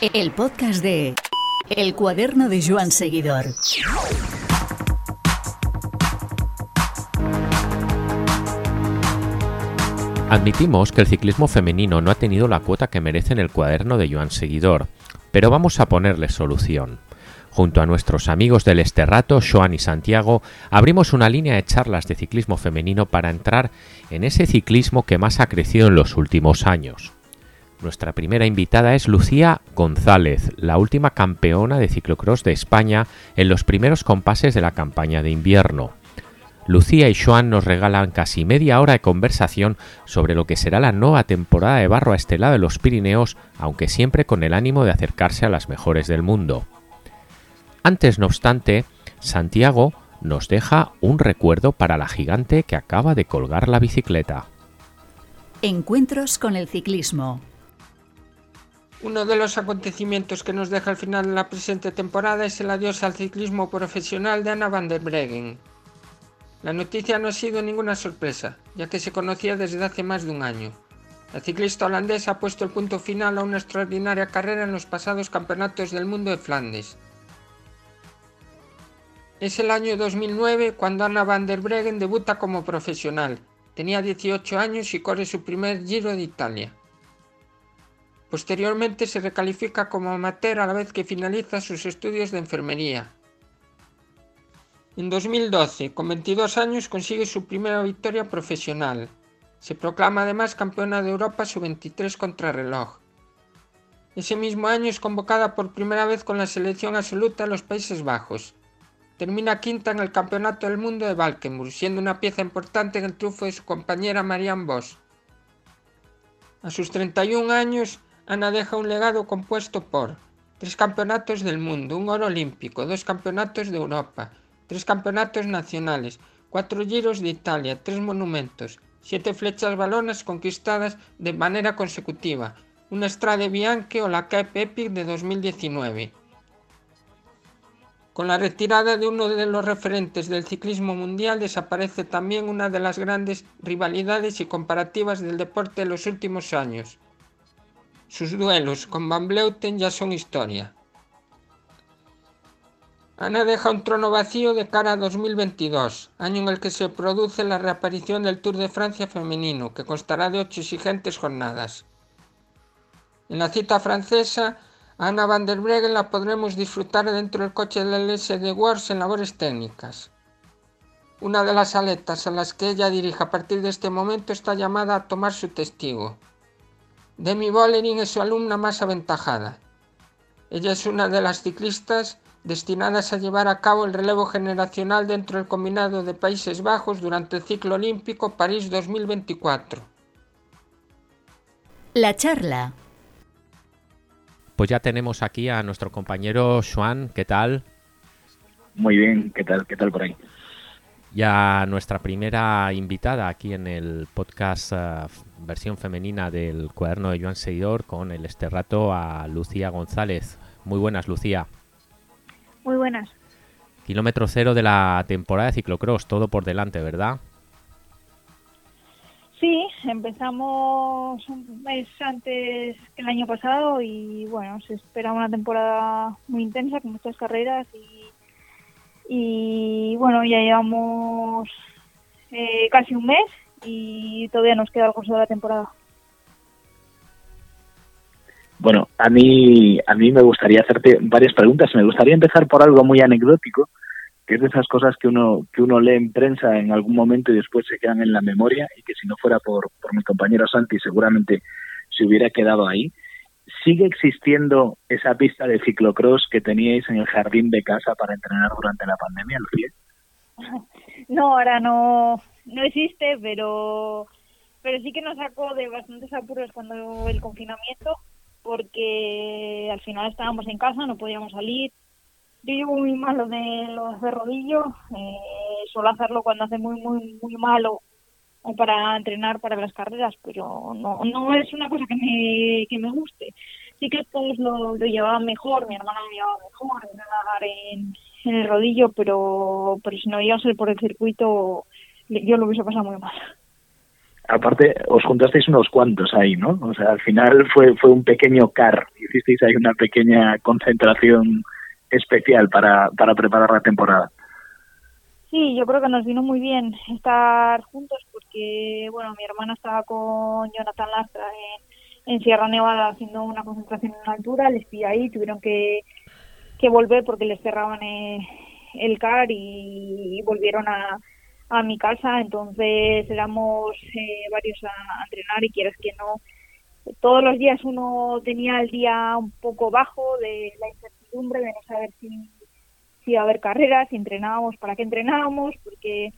El podcast de El cuaderno de Joan Seguidor. Admitimos que el ciclismo femenino no ha tenido la cuota que merece en el cuaderno de Joan Seguidor, pero vamos a ponerle solución. Junto a nuestros amigos del Esterrato, Joan y Santiago, abrimos una línea de charlas de ciclismo femenino para entrar en ese ciclismo que más ha crecido en los últimos años. Nuestra primera invitada es Lucía González, la última campeona de ciclocross de España en los primeros compases de la campaña de invierno. Lucía y Joan nos regalan casi media hora de conversación sobre lo que será la nueva temporada de barro a este lado de los Pirineos, aunque siempre con el ánimo de acercarse a las mejores del mundo. Antes, no obstante, Santiago nos deja un recuerdo para la gigante que acaba de colgar la bicicleta. Encuentros con el ciclismo. Uno de los acontecimientos que nos deja al final de la presente temporada es el adiós al ciclismo profesional de Anna van der Breggen. La noticia no ha sido ninguna sorpresa, ya que se conocía desde hace más de un año. La ciclista holandesa ha puesto el punto final a una extraordinaria carrera en los pasados campeonatos del mundo de Flandes. Es el año 2009 cuando Anna van der Breggen debuta como profesional. Tenía 18 años y corre su primer Giro de Italia. Posteriormente se recalifica como amateur a la vez que finaliza sus estudios de enfermería. En 2012, con 22 años, consigue su primera victoria profesional. Se proclama además campeona de Europa sub-23 contrarreloj. Ese mismo año es convocada por primera vez con la selección absoluta de los Países Bajos. Termina quinta en el Campeonato del Mundo de Valkenburg, siendo una pieza importante en el triunfo de su compañera Marianne Vos. A sus 31 años, Ana deja un legado compuesto por tres campeonatos del mundo, un oro olímpico, dos campeonatos de Europa, tres campeonatos nacionales, cuatro giros de Italia, tres monumentos, siete flechas balonas conquistadas de manera consecutiva, una Strade Bianche o la Cape Epic de 2019. Con la retirada de uno de los referentes del ciclismo mundial desaparece también una de las grandes rivalidades y comparativas del deporte de los últimos años. Sus duelos con Van Bleuten ya son historia. Ana deja un trono vacío de cara a 2022, año en el que se produce la reaparición del Tour de Francia femenino, que constará de ocho exigentes jornadas. En la cita francesa, Ana van der Breggen la podremos disfrutar dentro del coche del SD Wars en labores técnicas. Una de las aletas a las que ella dirige a partir de este momento está llamada a tomar su testigo. Demi Bollering es su alumna más aventajada. Ella es una de las ciclistas destinadas a llevar a cabo el relevo generacional dentro del combinado de Países Bajos durante el ciclo olímpico París 2024. La charla. Pues ya tenemos aquí a nuestro compañero Juan, ¿qué tal? Muy bien, ¿qué tal? ¿Qué tal por ahí? Ya nuestra primera invitada aquí en el podcast uh, versión femenina del cuaderno de Joan Seguidor con el este rato a Lucía González. Muy buenas, Lucía. Muy buenas. Kilómetro cero de la temporada de ciclocross, todo por delante, ¿verdad? Sí, empezamos un mes antes que el año pasado y bueno, se espera una temporada muy intensa con muchas carreras y, y bueno, ya llevamos eh, casi un mes y todavía nos queda algo de la temporada. Bueno, a mí, a mí me gustaría hacerte varias preguntas. Me gustaría empezar por algo muy anecdótico, que es de esas cosas que uno, que uno lee en prensa en algún momento y después se quedan en la memoria y que si no fuera por, por mi compañero Santi seguramente se hubiera quedado ahí. ¿Sigue existiendo esa pista de ciclocross que teníais en el jardín de casa para entrenar durante la pandemia, Lucía? No, ahora no, no existe, pero, pero sí que nos sacó de bastantes apuros cuando el confinamiento porque al final estábamos en casa, no podíamos salir. Yo llevo muy malo de los de rodillo, eh, suelo hacerlo cuando hace muy, muy, muy malo para entrenar para las carreras, pero no, no es una cosa que me, que me guste. Sí que todos lo, lo llevaban mejor, mi hermana lo llevaba mejor, en, en el rodillo, pero, pero si no iba a ser por el circuito, yo lo hubiese pasado muy mal aparte os juntasteis unos cuantos ahí, ¿no? O sea, al final fue fue un pequeño car, hicisteis ahí una pequeña concentración especial para, para preparar la temporada. Sí, yo creo que nos vino muy bien estar juntos porque, bueno, mi hermana estaba con Jonathan Lastra en, Sierra Nevada haciendo una concentración en altura, les pillé ahí, tuvieron que, que volver porque les cerraban eh, el CAR y, volvieron a, a mi casa, entonces éramos eh, varios a, entrenar y quieres que no, todos los días uno tenía el día un poco bajo de la incertidumbre de no saber si, si iba a haber carreras, si entrenábamos, para qué entrenábamos, porque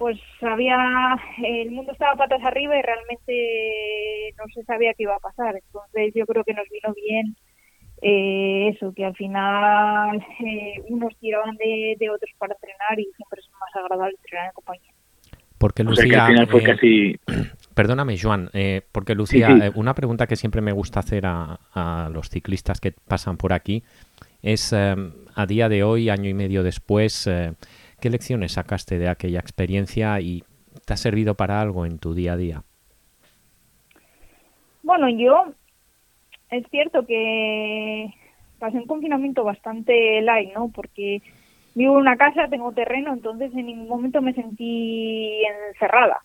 pues había, el mundo estaba patas arriba y realmente no se sabía qué iba a pasar, entonces yo creo que nos vino bien eh, eso, que al final eh, unos tiraban de, de, otros para entrenar y siempre es más agradable entrenar en compañía. Porque Lucía, eh, perdóname Joan, eh, porque Lucía, eh, una pregunta que siempre me gusta hacer a, a los ciclistas que pasan por aquí es a día de hoy, año y medio después, ¿qué lecciones sacaste de aquella experiencia y te ha servido para algo en tu día a día? Bueno, yo es cierto que pasé un confinamiento bastante light, ¿no? Porque vivo en una casa, tengo terreno, entonces en ningún momento me sentí encerrada.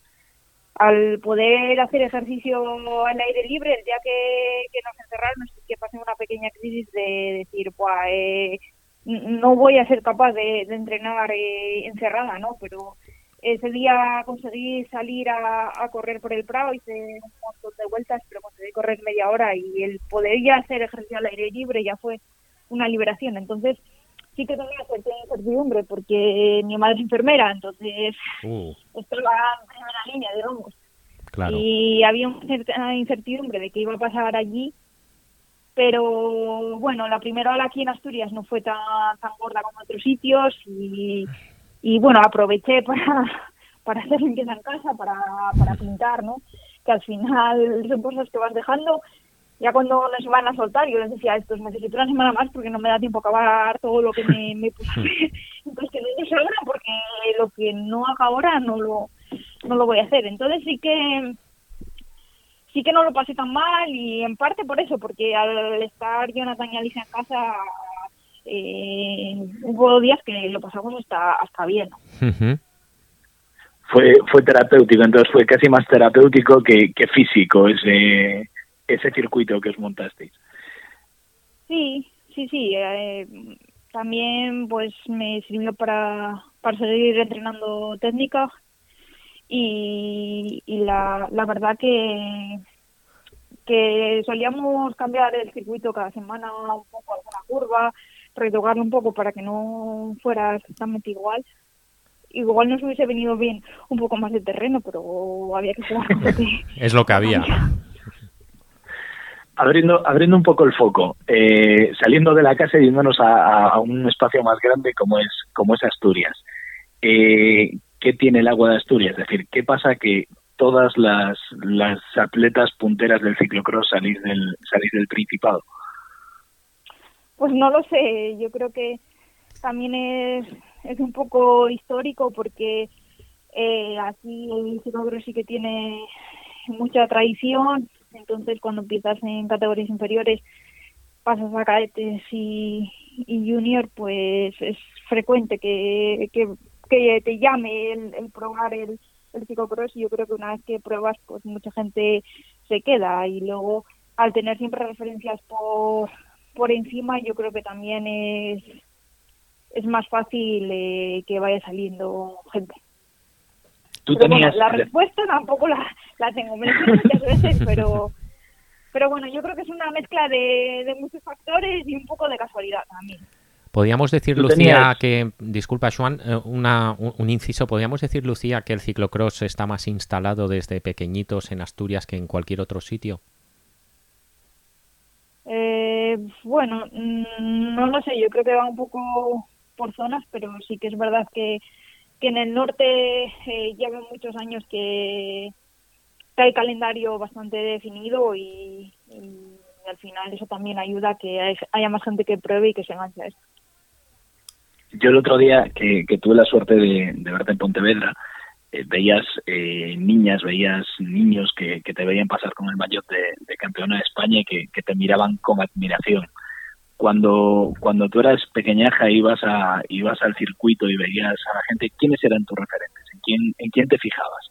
Al poder hacer ejercicio al aire libre, el día que, nos encerraron, sí que pasé una pequeña crisis de decir, Buah, eh, no voy a ser capaz de, entrenar eh, encerrada, ¿no? Pero ese día conseguí salir a, correr por el Prado, hice un montón de vueltas, pero conseguí correr media hora y el poder ya hacer ejercicio al aire libre ya fue una liberación. Entonces, sí que tenía cierta incertidumbre porque mi madre es enfermera, entonces uh. estaba en primera línea, digamos. Claro. Y había una cierta incertidumbre de qué iba a pasar allí, pero bueno, la primera ola aquí en Asturias no fue tan, tan gorda como en otros sitios y y bueno, aproveché para, para hacer limpieza en casa, para, para pintar, ¿no? Que al final son cosas que vas dejando. Ya cuando nos van a soltar, yo les decía, esto necesito una semana más porque no me da tiempo a acabar todo lo que me, me puse. Entonces que no ahora porque lo que no haga ahora no lo, no lo voy a hacer. Entonces sí que sí que no lo pasé tan mal y en parte por eso, porque al estar Jonathan y Alicia en casa eh, hubo días que lo pasamos hasta, hasta bien. Fue, fue terapéutico, entonces fue casi más terapéutico que, que físico ese, ese circuito que os montasteis. Sí, sí, sí. Eh, también pues me sirvió para, para seguir entrenando técnica y, y la, la verdad que que solíamos cambiar el circuito cada semana un poco alguna curva retocarlo un poco para que no fuera exactamente igual. Igual nos hubiese venido bien un poco más de terreno, pero había que jugar. es lo que había. Abriendo, abriendo un poco el foco, eh, saliendo de la casa y yéndonos a, un espacio más grande como es, como es Asturias. Eh, ¿Qué tiene el agua de Asturias? Es decir, ¿qué pasa que todas las, las atletas punteras del ciclocross salís del, salís del Principado? Pues no lo sé, yo creo que también es, es un poco histórico porque eh, aquí el ciclocross sí que tiene mucha tradición, entonces cuando empiezas en categorías inferiores pasas a cadetes y, y junior, pues es frecuente que, que, que te llame el, el probar el, el y yo creo que una vez que pruebas pues mucha gente se queda y luego al tener siempre referencias por por encima yo creo que también es, es más fácil eh, que vaya saliendo gente. ¿Tú tenías... la respuesta tampoco la, la tengo, me muchas veces, pero, pero bueno, yo creo que es una mezcla de, de muchos factores y un poco de casualidad también. Podríamos decir, Lucía, que, disculpa, Juan, eh, una, un, inciso, podríamos decir, Lucía, que el ciclocross está más instalado desde pequeñitos en Asturias que en cualquier otro sitio. Eh, bueno, mm, no lo sé, yo creo que va un poco por zonas, pero sí que es verdad que, que en el norte eh, llevan muchos años que, hay calendario bastante definido y, al final eso también ayuda a que haya más gente que pruebe y que se enganche a esto. Yo el otro día que, tuve la suerte de, verte en Pontevedra, eh, veías eh, niñas, veías niños que, te veían pasar con el maillot de, campeona de España y que, te miraban con admiración. Cuando, cuando tú eras pequeñaja ibas a ibas al circuito y veías a la gente, ¿quiénes eran tus referentes? ¿En quién, en quién te fijabas?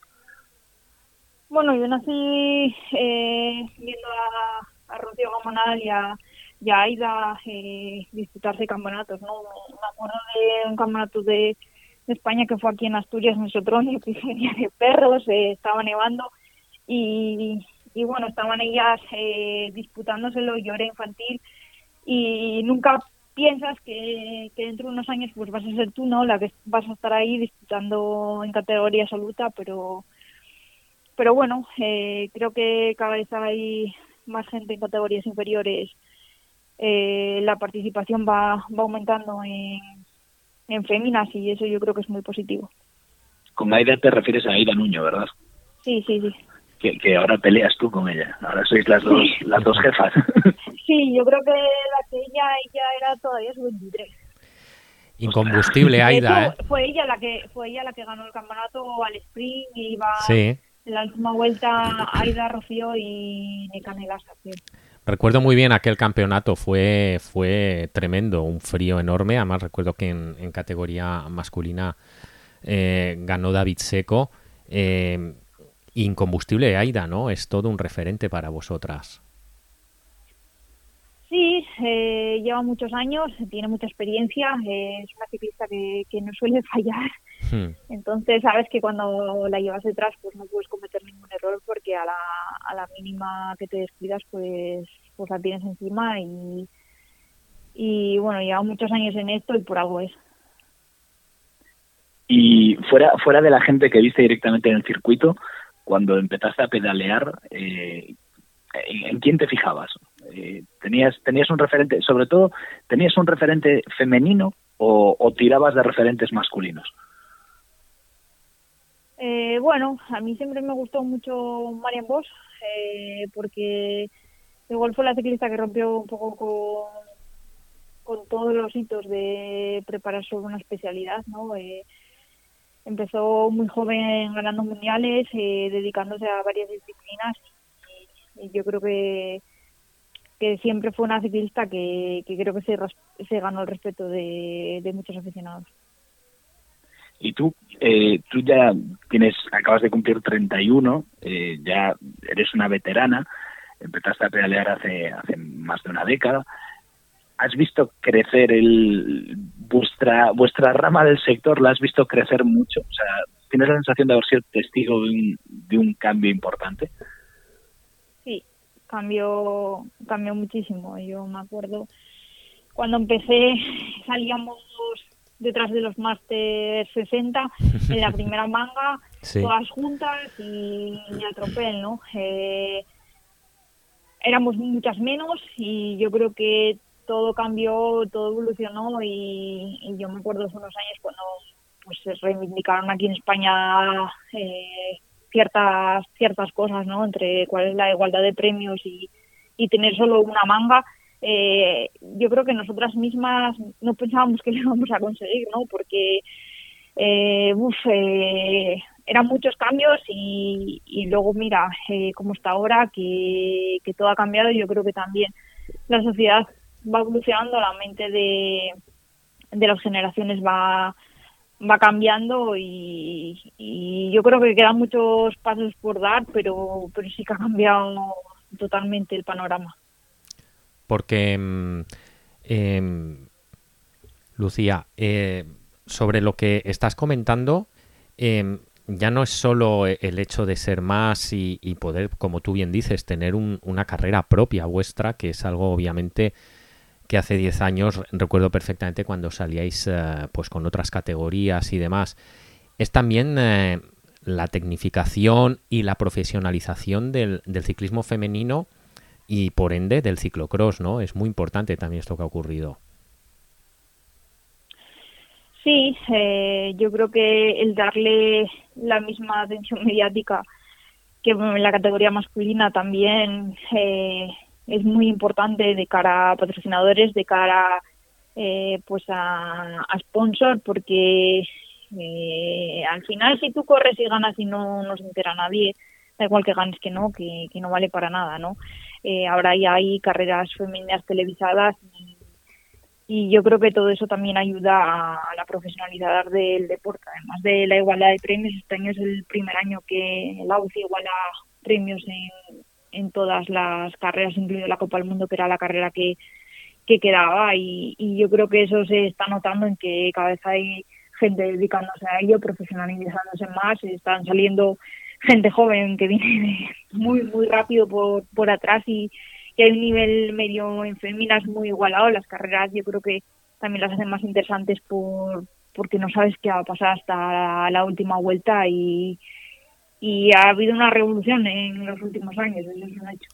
Bueno, yo nací eh, viendo a, a Rocío Gamonal y a, y a eh, disputarse campeonatos, ¿no? Me acuerdo de un campeonato de, España que fue aquí en Asturias, en Sotronio, que venía de perros, eh, estaba nevando y, bueno, estaban ellas eh, disputándoselo, yo era infantil y nunca piensas que, que, dentro de unos años pues vas a ser tú, ¿no? La que vas a estar ahí disputando en categoría absoluta, pero pero bueno, eh, creo que cada vez hay más gente en categorías inferiores. Eh, la participación va, va aumentando en, en féminas y eso yo creo que es muy positivo. Con Aida te refieres a Aida Nuño, ¿verdad? Sí, sí, sí. Que, que ahora peleas tú con ella. Ahora sois las dos, las dos jefas. Sí, yo creo que la que ella, ella era todavía su 23. Incombustible Aida, ¿eh? Fue ella la que fue ella la que ganó el campeonato al sprint y iba sí en la última vuelta Aida, Rocío y Canela Recuerdo muy bien aquel campeonato, fue, fue tremendo, un frío enorme. Además, recuerdo que en, categoría masculina eh, ganó David Seco. Eh, incombustible Aida, ¿no? Es todo un referente para vosotras. Sí, eh, lleva muchos años, tiene mucha experiencia, es una ciclista que no suele fallar Hmm. Entonces sabes que cuando la llevas detrás pues no puedes cometer ningún error porque a la, a la mínima que te descuidas pues, pues la tienes encima y, y bueno, lleva muchos años en esto y por algo es. Y fuera, fuera de la gente que viste directamente en el circuito, cuando empezaste a pedalear, eh, ¿en quién te fijabas? Eh, ¿tenías, ¿Tenías un referente, sobre todo, tenías un referente femenino o, o tirabas de referentes masculinos? Eh, bueno, a mí siempre me gustó mucho Marian Bosch, eh, porque igual fue la ciclista que rompió un poco con, todos los hitos de preparar sobre una especialidad, ¿no? Eh, empezó muy joven ganando mundiales, eh, dedicándose a varias disciplinas y, yo creo que que siempre fue una ciclista que, que creo que se, se ganó el respeto de muchos aficionados. Y tú, eh, tú ya tienes, acabas de cumplir 31, eh, ya eres una veterana, empezaste a pedalear hace, hace más de una década. ¿Has visto crecer el, vuestra, vuestra rama del sector? ¿La has visto crecer mucho? O sea, ¿tienes la sensación de haber sido testigo de un, de un cambio importante? Sí, cambió, cambió muchísimo. Yo me acuerdo cuando empecé salíamos detrás de los Master 60 en la primera manga, todas juntas y, a tropel, ¿no? Eh, éramos muchas menos y yo creo que todo cambió, todo evolucionó y, yo me acuerdo hace unos años cuando pues se reivindicaron aquí en España eh, ciertas ciertas cosas, ¿no? Entre cuál es la igualdad de premios y, y tener solo una manga eh, yo creo que nosotras mismas no pensábamos que lo íbamos a conseguir, ¿no? Porque eh, eh, eran muchos cambios y, luego mira eh, cómo está ahora, que, todo ha cambiado y yo creo que también la sociedad va evolucionando, la mente de, de las generaciones va va cambiando y, y, yo creo que quedan muchos pasos por dar, pero, pero sí que ha cambiado totalmente el panorama. Porque, mm, em, Lucía, eh, sobre lo que estás comentando, em, ya no es solo el hecho de ser más y, poder, como tú bien dices, tener una carrera propia vuestra, que es algo obviamente que hace 10 años recuerdo perfectamente cuando salíais eh, pues con otras categorías y demás. Es también eh, la tecnificación y la profesionalización del ciclismo femenino y por ende del ciclocross, ¿no? Es muy importante también esto que ha ocurrido. Sí, eh, yo creo que el darle la misma atención mediática que en la categoría masculina también eh, es muy importante de cara a patrocinadores, de cara eh, pues a, a sponsor, porque Eh, al final, si tú corres y ganas y no, no se entera nadie, da igual que ganes que no, que, que no vale para nada, ¿no? Eh, ahora ya hay carreras femeninas televisadas y, yo creo que todo eso también ayuda a, a, la profesionalidad del deporte. Además de la igualdad de premios, este año es el primer año que la UCI iguala premios en, en todas las carreras, incluido la Copa del Mundo, que era la carrera que, que quedaba. Y, y yo creo que eso se está notando en que cada vez hay gente dedicándose a ello, profesionalizándose más, están saliendo gente joven que viene muy muy rápido por, por atrás y, y hay un nivel medio en féminas muy igualado. Las carreras yo creo que también las hacen más interesantes por porque no sabes qué va a pasar hasta la última vuelta y, y ha habido una revolución en los últimos años, eso es un hecho.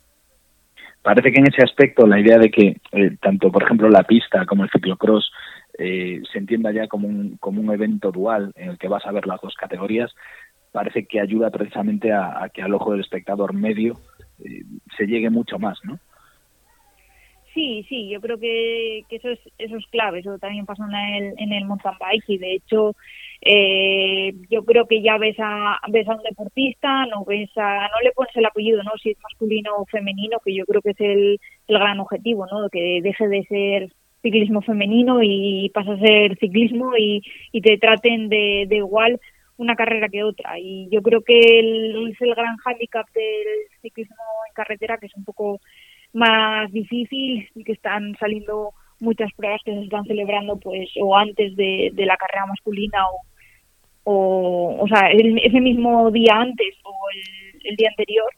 Parece que en ese aspecto la idea de que eh, tanto, por ejemplo, la pista como el ciclocross eh, se entienda ya como un, como un evento dual en el que vas a ver las dos categorías, parece que ayuda precisamente a, que al ojo del espectador medio eh, se llegue mucho más, ¿no? Sí, sí, yo creo que, eso es eso es clave. Eso también pasa en el, en el mountain bike y de hecho eh, yo creo que ya ves a ves a un deportista, no ves a no le pones el apellido, no si es masculino o femenino, que yo creo que es el, el gran objetivo, no que deje de ser ciclismo femenino y pasa a ser ciclismo y, y te traten de igual una carrera que otra. Y yo creo que el, es el gran hándicap del ciclismo en carretera, que es un poco más difícil y que están saliendo muchas pruebas que se están celebrando pues o antes de, la carrera masculina o o, o sea el, ese mismo día antes o el, el, día anterior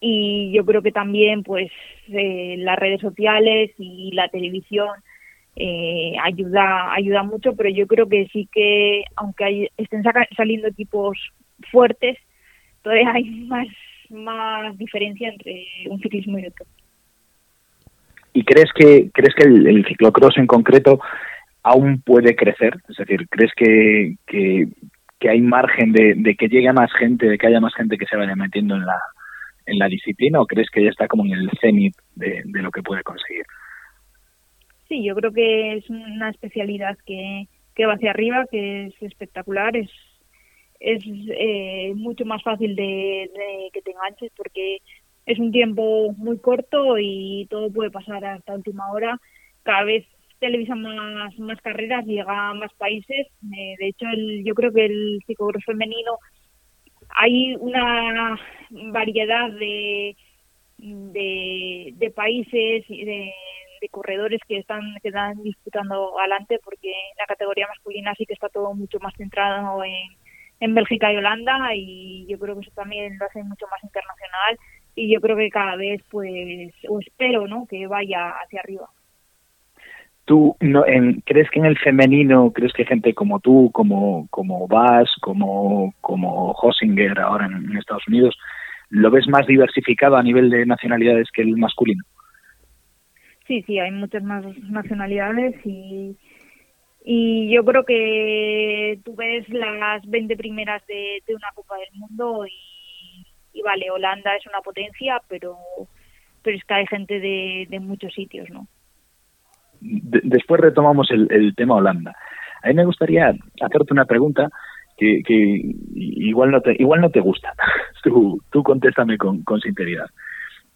y yo creo que también pues eh, las redes sociales y la televisión eh, ayuda ayuda mucho pero yo creo que sí que aunque hay, estén saliendo equipos fuertes todavía hay más más diferencia entre un ciclismo y otro. ¿Y crees que crees que el, ciclocross en concreto aún puede crecer? Es decir, ¿crees que, que, hay margen de, que llegue más gente, de que haya más gente que se vaya metiendo en la, en la disciplina o crees que ya está como en el cenit de lo que puede conseguir? Sí, yo creo que es una especialidad que, va hacia arriba, que es espectacular, es eh, mucho más fácil de, que te enganches porque es un tiempo muy corto y todo puede pasar hasta última hora. Cada vez televisan más, más carreras, llega a más países. Eh, de hecho, el, yo creo que el ciclocross femenino hay una variedad de, de, de países y de, de corredores que están que están disputando adelante porque la categoría masculina sí que está todo mucho más centrado en en Bélgica y Holanda y yo creo que eso también lo hace mucho más internacional y yo creo que cada vez pues o espero no que vaya hacia arriba. Tú no en, crees que en el femenino crees que gente como tú como como Vas como como Hossinger ahora en, en Estados Unidos lo ves más diversificado a nivel de nacionalidades que el masculino sí sí hay muchas más nacionalidades y y yo creo que tú ves las 20 primeras de, una Copa del Mundo y, vale, Holanda es una potencia, pero, pero es que hay gente de, muchos sitios, ¿no? De, después retomamos el, tema Holanda. A mí me gustaría hacerte una pregunta que, que igual no te igual no te gusta. tú, tú contéstame con, con sinceridad.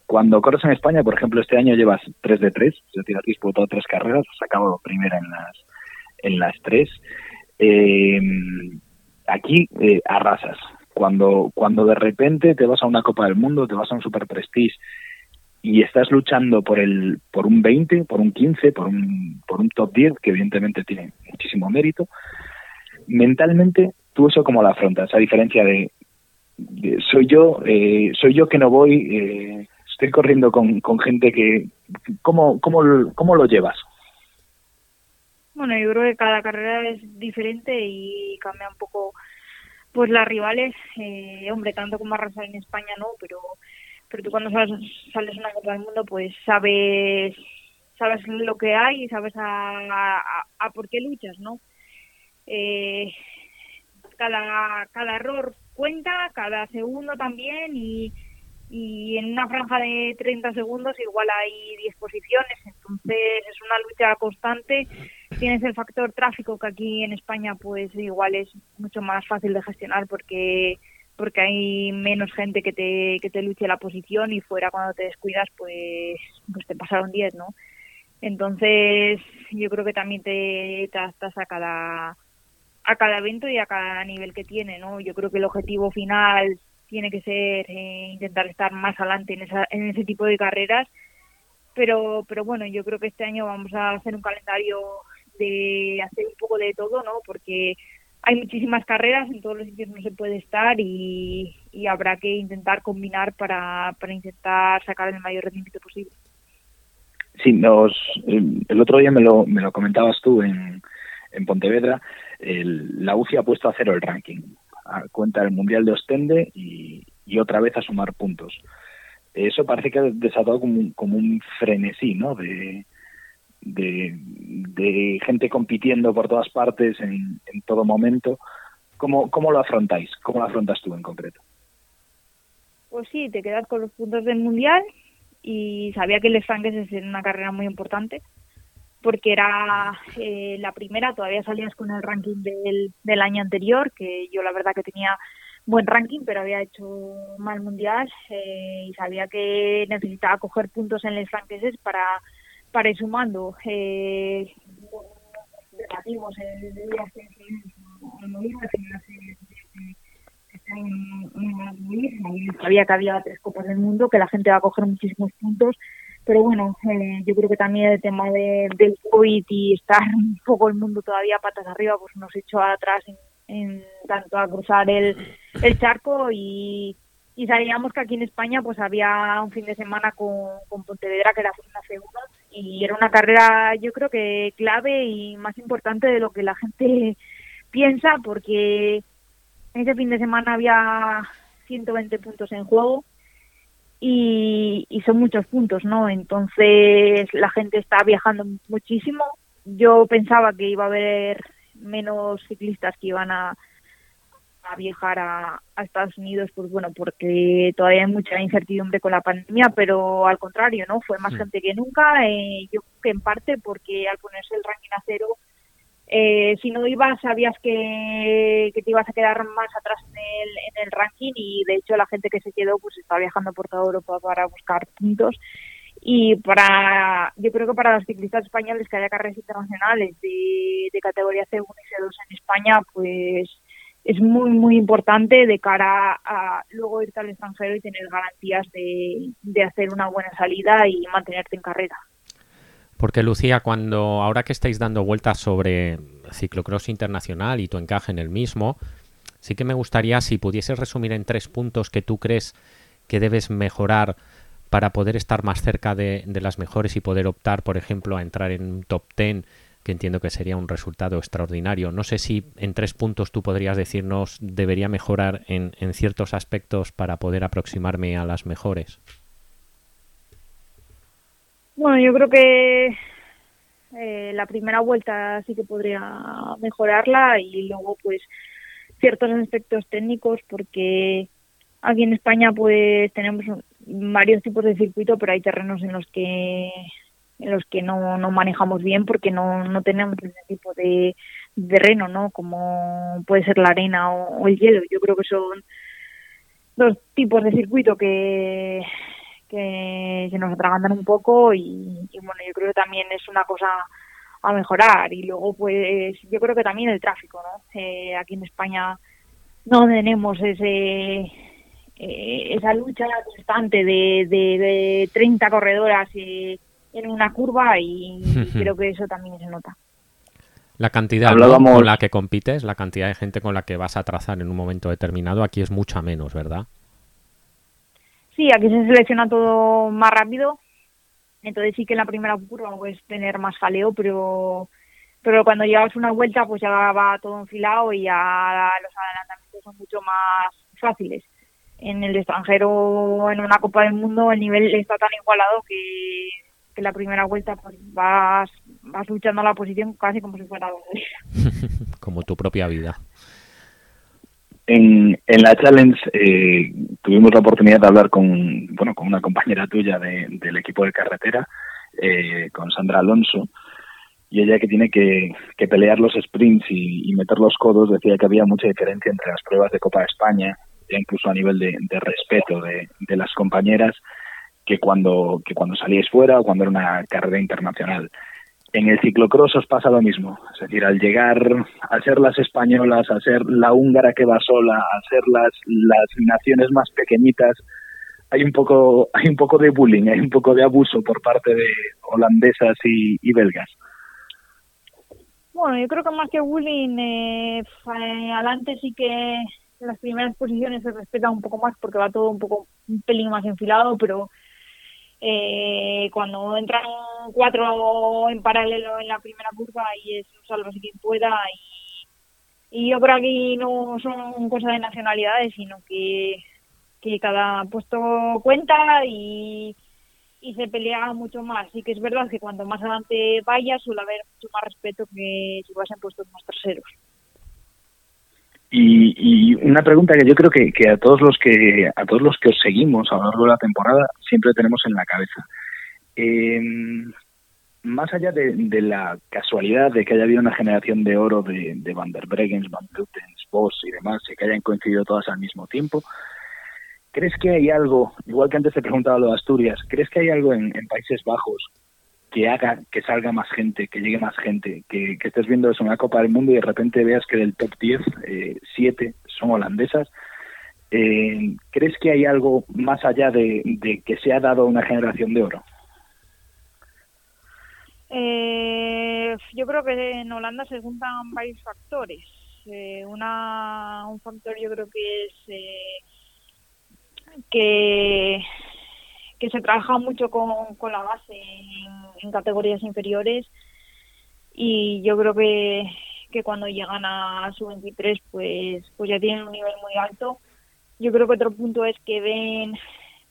Cuando corres en España, por ejemplo, este año llevas 3 de 3, es decir, has disputado tres carreras, has acabado primera en las en las tres. Eh, aquí eh, arrasas. Cuando, cuando de repente te vas a una Copa del Mundo, te vas a un Super Prestige y estás luchando por el por un 20, por un 15, por un, por un top 10, que evidentemente tiene muchísimo mérito, mentalmente tú eso como la afrontas, a diferencia de, soy yo, eh, soy yo que no voy, eh, estoy corriendo con, con gente que, ¿cómo, cómo, ¿cómo lo llevas? Bueno, yo creo que cada carrera es diferente y cambia un poco pues las rivales, eh, hombre, tanto como arrasar en España no, pero pero tú cuando sales, sales una Copa del Mundo pues sabes sabes lo que hay y sabes a, a, a por qué luchas, ¿no? Eh, cada, cada error cuenta, cada segundo también y, y en una franja de 30 segundos igual hay 10 posiciones, entonces es una lucha constante tienes el factor tráfico que aquí en España pues igual es mucho más fácil de gestionar porque porque hay menos gente que te, que te luche la posición y fuera cuando te descuidas pues pues te pasaron 10, ¿no? Entonces yo creo que también te, te adaptas a cada a cada evento y a cada nivel que tiene, ¿no? Yo creo que el objetivo final tiene que ser eh, intentar estar más adelante en, esa, en ese tipo de carreras, pero pero bueno, yo creo que este año vamos a hacer un calendario de hacer un poco de todo, ¿no? Porque hay muchísimas carreras, en todos los sitios no se puede estar y, habrá que intentar combinar para, para intentar sacar el mayor rendimiento posible. Sí, nos, el otro día me lo, me lo comentabas tú en, en Pontevedra, el, la UCI ha puesto a cero el ranking, a cuenta del Mundial de Ostende y, y otra vez a sumar puntos. Eso parece que ha desatado como un, como un frenesí, ¿no? De, de, gente compitiendo por todas partes en, todo momento. ¿Cómo, ¿Cómo lo afrontáis? ¿Cómo lo afrontas tú en concreto? Pues sí, te quedas con los puntos del Mundial y sabía que el Estanques es una carrera muy importante porque era eh, la primera, todavía salías con el ranking del, del año anterior, que yo la verdad que tenía buen ranking, pero había hecho mal mundial eh, y sabía que necesitaba coger puntos en los franqueses para para ir sumando. Eh, el día que sabía que había tres copas del mundo, que la gente va a coger muchísimos puntos, pero bueno, eh, yo creo que también el tema de, del COVID y estar un poco el mundo todavía patas arriba, pues nos echó atrás en, tanto a cruzar el, el charco y, y sabíamos que aquí en España pues había un fin de semana con, con Pontevedra que era una segunda y era una carrera yo creo que clave y más importante de lo que la gente piensa porque ese fin de semana había 120 puntos en juego y, y son muchos puntos, ¿no? Entonces la gente está viajando muchísimo. Yo pensaba que iba a haber menos ciclistas que iban a, a viajar a, Estados Unidos, pues bueno, porque todavía hay mucha incertidumbre con la pandemia, pero al contrario, ¿no? Fue más gente que nunca, eh, yo creo que en parte porque al ponerse el ranking a cero, eh, si no ibas sabías que, te ibas a quedar más atrás en el, ranking y de hecho la gente que se quedó pues está viajando por toda Europa para buscar puntos y para yo creo que para los ciclistas españoles que haya carreras internacionales de, categoría C1 y C2 en España pues es muy, muy importante de cara a luego irte al extranjero y tener garantías de hacer una buena salida y mantenerte en carrera. Porque Lucía, cuando ahora que estáis dando vueltas sobre ciclocross internacional y tu encaje en el mismo, sí que me gustaría si pudieses resumir en tres puntos que tú crees que debes mejorar para poder estar más cerca de, las mejores y poder optar, por ejemplo, a entrar en un top ten que entiendo que sería un resultado extraordinario. No sé si en tres puntos tú podrías decirnos debería mejorar en, en ciertos aspectos para poder aproximarme a las mejores. Bueno, yo creo que eh, la primera vuelta sí que podría mejorarla y luego pues ciertos aspectos técnicos porque aquí en España pues tenemos varios tipos de circuito pero hay terrenos en los que en los que no, no manejamos bien porque no, no tenemos ese tipo de, terreno, ¿no? Como puede ser la arena o, el hielo. Yo creo que son dos tipos de circuito que, que se nos atragantan un poco y, bueno, yo creo que también es una cosa a mejorar y luego pues yo creo que también el tráfico, ¿no? Eh, aquí en España no tenemos ese eh, esa lucha constante de, de, de 30 corredoras y en una curva y creo que eso también se nota. La cantidad con la que compites, la cantidad de gente con la que vas a trazar en un momento determinado, aquí es mucha menos, ¿verdad? Sí, aquí se selecciona todo más rápido, entonces sí que en la primera curva puedes tener más jaleo, pero pero cuando llevas una vuelta pues ya va todo enfilado y ya los adelantamientos son mucho más fáciles. En el extranjero, en una Copa del Mundo, el nivel está tan igualado que que la primera vuelta pues vas, vas luchando a la posición casi como si fuera como tu propia vida. En, en la Challenge eh, tuvimos la oportunidad de hablar con, bueno, con una compañera tuya de, del equipo de carretera, eh, con Sandra Alonso, y ella que tiene que, pelear los sprints y, meter los codos decía que había mucha diferencia entre las pruebas de Copa de España, ya incluso a nivel de, respeto de, de, las compañeras, que cuando, que cuando salíais fuera o cuando era una carrera internacional. En el ciclocross os pasa lo mismo, es decir, al llegar a ser las españolas, a ser la húngara que va sola, a ser las, las naciones más pequeñitas, hay un poco hay un poco de bullying, hay un poco de abuso por parte de holandesas y, belgas. Bueno, yo creo que más que bullying, eh, adelante sí que las primeras posiciones se respeta un poco más porque va todo un poco un pelín más enfilado, pero eh, cuando entran cuatro en paralelo en la primera curva y es un si quien pueda y, yo creo que aquí no son cosas de nacionalidades sino que que cada puesto cuenta y, y se pelea mucho más. Sí que es verdad que cuanto más adelante vayas suele haber mucho más respeto que si vas en puestos más traseros. Y, y, una pregunta que yo creo que, a todos los que a todos los que os seguimos a lo largo de la temporada siempre tenemos en la cabeza. Em, más allá de, la casualidad de que haya habido una generación de oro de, Van der Bregens, Van Vleutens, Voss y demás, y que hayan coincidido todas al mismo tiempo, ¿Crees que hay algo, igual que antes te preguntaba lo de Asturias, ¿crees que hay algo en, Países Bajos que haga que salga más gente, que llegue más gente, que, estés viendo eso en una Copa del Mundo y de repente veas que del top 10, eh, 7 son holandesas? Eh, ¿Crees que hay algo más allá de, que se ha dado una generación de oro? Eh, yo creo que en Holanda se juntan varios factores. Eh, una, un factor yo creo que es que, que se trabaja mucho con, con la base en, categorías inferiores y yo creo que, que cuando llegan a su 23 pues, pues ya tienen un nivel muy alto. Yo creo que otro punto es que ven,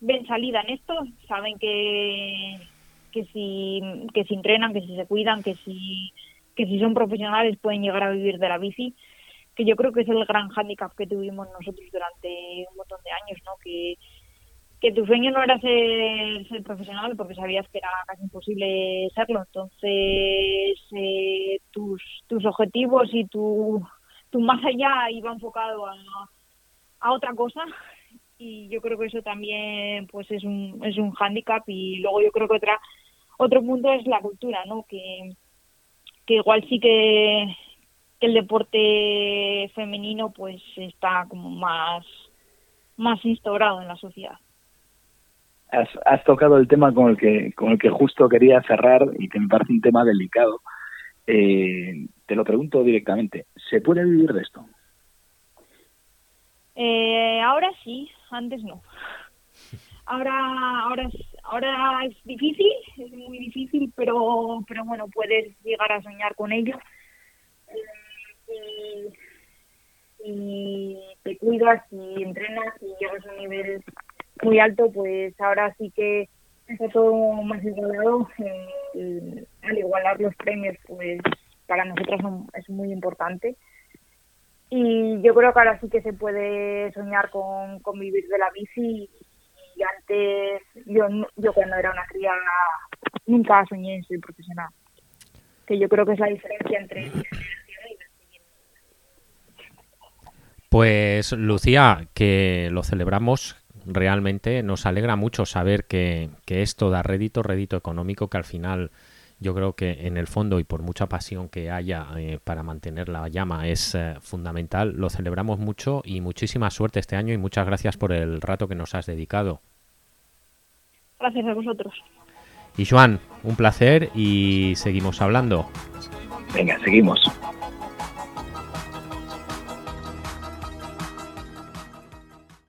ven salida en esto, saben que, que, si, que si entrenan, que si se cuidan, que si, que si son profesionales pueden llegar a vivir de la bici que yo creo que es el gran hándicap que tuvimos nosotros durante un montón de años, ¿no? Que, que tu sueño no era ser, ser profesional porque sabías que era casi imposible serlo. Entonces, eh, tus, tus objetivos y tu, tu más allá iba enfocado a, a otra cosa y yo creo que eso también pues es un, es un hándicap y luego yo creo que otra otro punto es la cultura, ¿no? Que, que igual sí que el deporte femenino pues está como más, más instaurado en la sociedad. Has, tocado el tema con el que con el que justo quería cerrar y que me parece un tema delicado. Eh, te lo pregunto directamente. ¿Se puede vivir de esto? Eh, ahora sí, antes no. Ahora, ahora, ahora es difícil, es muy difícil, pero, pero bueno, puedes llegar a soñar con ello y, te cuidas y entrenas y llegas a un nivel muy alto, pues ahora sí que está todo más igualado. Eh, al igualar los premios, pues para nosotros es muy importante. Y yo creo que ahora sí que se puede soñar con, con vivir de la bici. Y antes, yo, yo cuando era una cría, nunca soñé en ser profesional. Que yo creo que es la diferencia entre Pues Lucía, que lo celebramos realmente, nos alegra mucho saber que, esto da rédito, rédito económico, que al final yo creo que en el fondo y por mucha pasión que haya eh, para mantener la llama es eh, fundamental. Lo celebramos mucho y muchísima suerte este año y muchas gracias por el rato que nos has dedicado. Gracias a vosotros. Y Joan, un placer y seguimos hablando. Venga, seguimos.